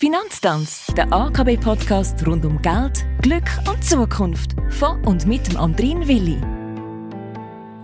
Finanztanz, der AKB-Podcast rund um Geld, Glück und Zukunft. Von und mit dem Andrin Willi.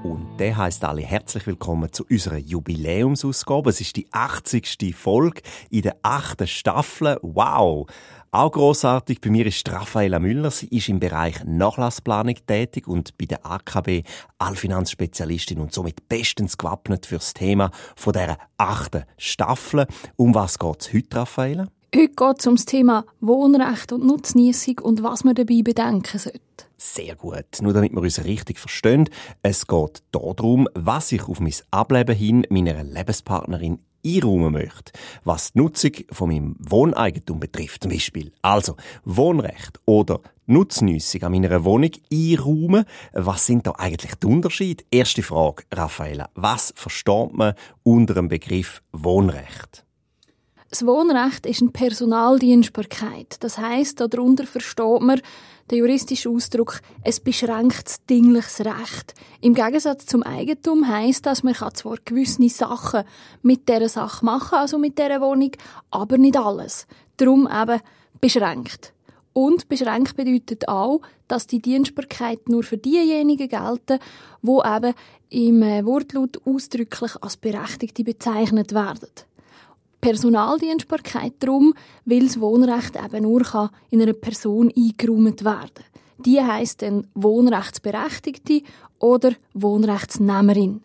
Und der heißt alle herzlich willkommen zu unserer Jubiläumsausgabe. Es ist die 80. Folge in der achten Staffel. Wow! Auch großartig bei mir ist Raffaella Müller. Sie ist im Bereich Nachlassplanung tätig und bei der AKB Allfinanzspezialistin und somit bestens gewappnet fürs Thema von der achten Staffel. Um was geht's heute, Raffaella? Heute geht es um das Thema Wohnrecht und Nutznießung und was man dabei bedenken sollte. Sehr gut. Nur damit wir uns richtig verstehen. Es geht darum, was ich auf mein Ableben hin meiner Lebenspartnerin einräumen möchte, was die Nutzung von meinem Wohneigentum betrifft, zum Beispiel. Also, Wohnrecht oder Nutznießung an meiner Wohnung einräumen. Was sind da eigentlich die Unterschiede? Erste Frage, Raffaella. Was versteht man unter dem Begriff Wohnrecht? Das Wohnrecht ist eine Personaldienstbarkeit. Das heißt, darunter versteht man der juristische Ausdruck ein beschränktes dingliches Recht. Im Gegensatz zum Eigentum heißt das, man kann zwar gewisse Sachen mit dieser Sache machen, also mit dieser Wohnung, aber nicht alles. Darum eben beschränkt. Und beschränkt bedeutet auch, dass die Dienstbarkeit nur für diejenigen gelten, wo eben im äh, Wortlaut ausdrücklich als Berechtigte bezeichnet werden. Personaldienstbarkeit darum, weil das Wohnrecht eben nur in einer Person eingeräumt werden kann. Die heisst dann Wohnrechtsberechtigte oder Wohnrechtsnehmerin.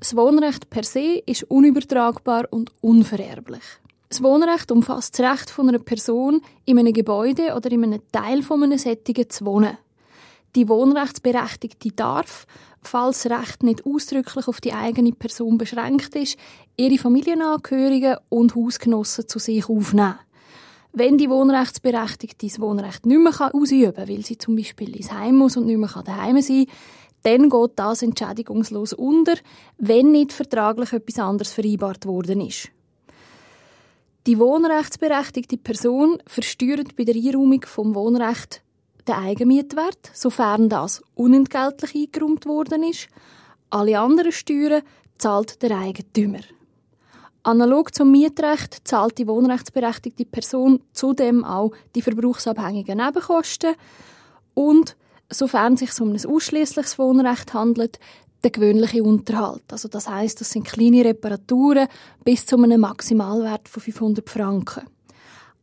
Das Wohnrecht per se ist unübertragbar und unvererblich. Das Wohnrecht umfasst das Recht von einer Person, in einem Gebäude oder in einem Teil von einem Sättigen zu wohnen. Die Wohnrechtsberechtigte darf, falls Recht nicht ausdrücklich auf die eigene Person beschränkt ist, ihre Familienangehörigen und Hausgenossen zu sich aufnehmen. Wenn die Wohnrechtsberechtigte das Wohnrecht nicht mehr ausüben kann, weil sie zum Beispiel ins Heim muss und nicht mehr daheim sein kann, dann geht das entschädigungslos unter, wenn nicht vertraglich etwas anderes vereinbart worden ist. Die wohnrechtsberechtigte Person versteuert bei der Einräumung vom Wohnrecht den Eigenmietwert, sofern das unentgeltlich eingeräumt worden ist. Alle anderen Steuern zahlt der Eigentümer. Analog zum Mietrecht zahlt die wohnrechtsberechtigte Person zudem auch die verbrauchsabhängigen Nebenkosten und, sofern es sich um ein ausschließliches Wohnrecht handelt, der gewöhnliche Unterhalt. Also das heißt, das sind kleine Reparaturen bis zu einem Maximalwert von 500 Franken.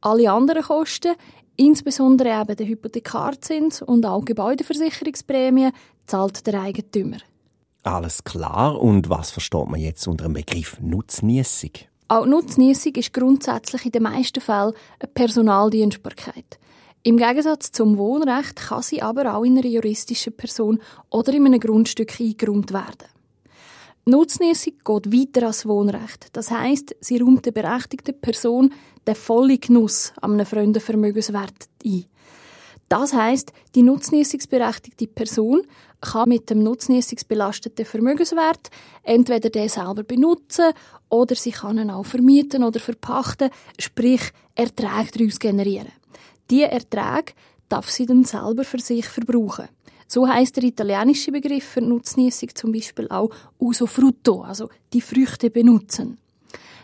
Alle anderen Kosten Insbesondere eben der Hypothekarzins und auch Gebäudeversicherungsprämie zahlt der Eigentümer. Alles klar. Und was versteht man jetzt unter dem Begriff Nutznießung? Auch Nutznießung ist grundsätzlich in den meisten Fällen eine Personaldienstbarkeit. Im Gegensatz zum Wohnrecht kann sie aber auch in einer juristischen Person oder in einem Grundstück eingeräumt werden. Nutznießung geht weiter als Wohnrecht. Das heißt, sie räumt der berechtigten Person den vollen Genuss an einem fremden Vermögenswert ein. Das heißt, die nutznießungsberechtigte Person kann mit dem nutznießungsbelasteten Vermögenswert entweder den selber benutzen oder sie kann ihn auch vermieten oder verpachten, sprich Erträge daraus generieren. Diese Erträge darf sie dann selber für sich verbrauchen. So heißt der italienische Begriff für Nutznießung zum Beispiel auch usufrutto, also die Früchte benutzen.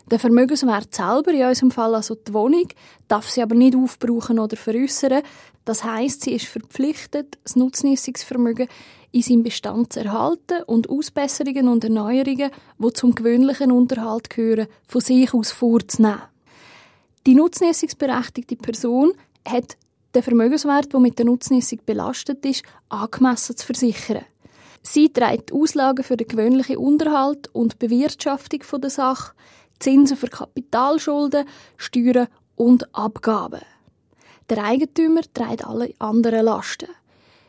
Der Vermögenswert selber, in unserem Fall also die Wohnung, darf sie aber nicht aufbrauchen oder veräußern. Das heißt, sie ist verpflichtet, das Nutznießungsvermögen in seinem Bestand zu erhalten und Ausbesserungen und Erneuerungen, die zum gewöhnlichen Unterhalt gehören, von sich aus vorzunehmen. Die nutznießungsberechtigte Person hat den Vermögenswert, der mit der Nutznießung belastet ist, angemessen zu versichern. Sie trägt Auslagen für den gewöhnlichen Unterhalt und Bewirtschaftung der Sache, Zinsen für Kapitalschulden, Steuern und Abgaben. Der Eigentümer trägt alle anderen Lasten.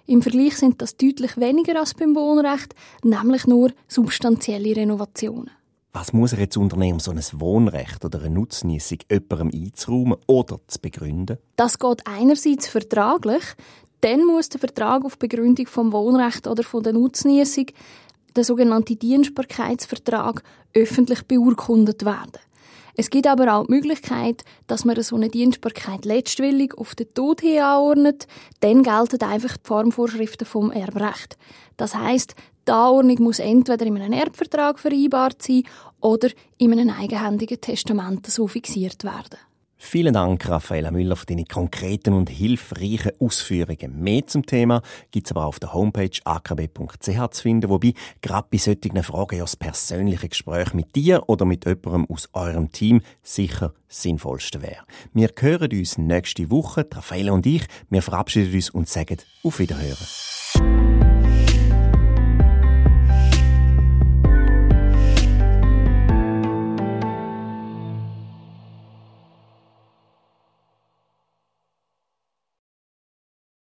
Im Vergleich sind das deutlich weniger als beim Wohnrecht, nämlich nur substanzielle Renovationen. Was muss er jetzt unternehmen, um so ein Wohnrecht oder eine Nutznießung jemandem einzuräumen oder zu begründen? Das geht einerseits vertraglich. Dann muss der Vertrag auf Begründung vom Wohnrecht oder von der Nutznießung, der sogenannte Dienstbarkeitsvertrag, öffentlich beurkundet werden. Es gibt aber auch die Möglichkeit, dass man so eine Dienstbarkeit letztwillig auf den Tod hin anordnet. Dann gelten einfach die Formvorschriften vom Erbrecht. Das heißt, die Anordnung muss entweder in einem Erbvertrag vereinbart sein oder in einem eigenhändigen Testament so fixiert werden. Vielen Dank, Raffaella Müller, für deine konkreten und hilfreichen Ausführungen. Mehr zum Thema gibt es aber auf der Homepage akb.ch zu finden, wobei gerade bei solchen Fragen ja das persönliche Gespräch mit dir oder mit jemandem aus eurem Team sicher sinnvollste wäre. Wir hören uns nächste Woche, Raffaella und ich. Wir verabschieden uns und sagen auf Wiederhören.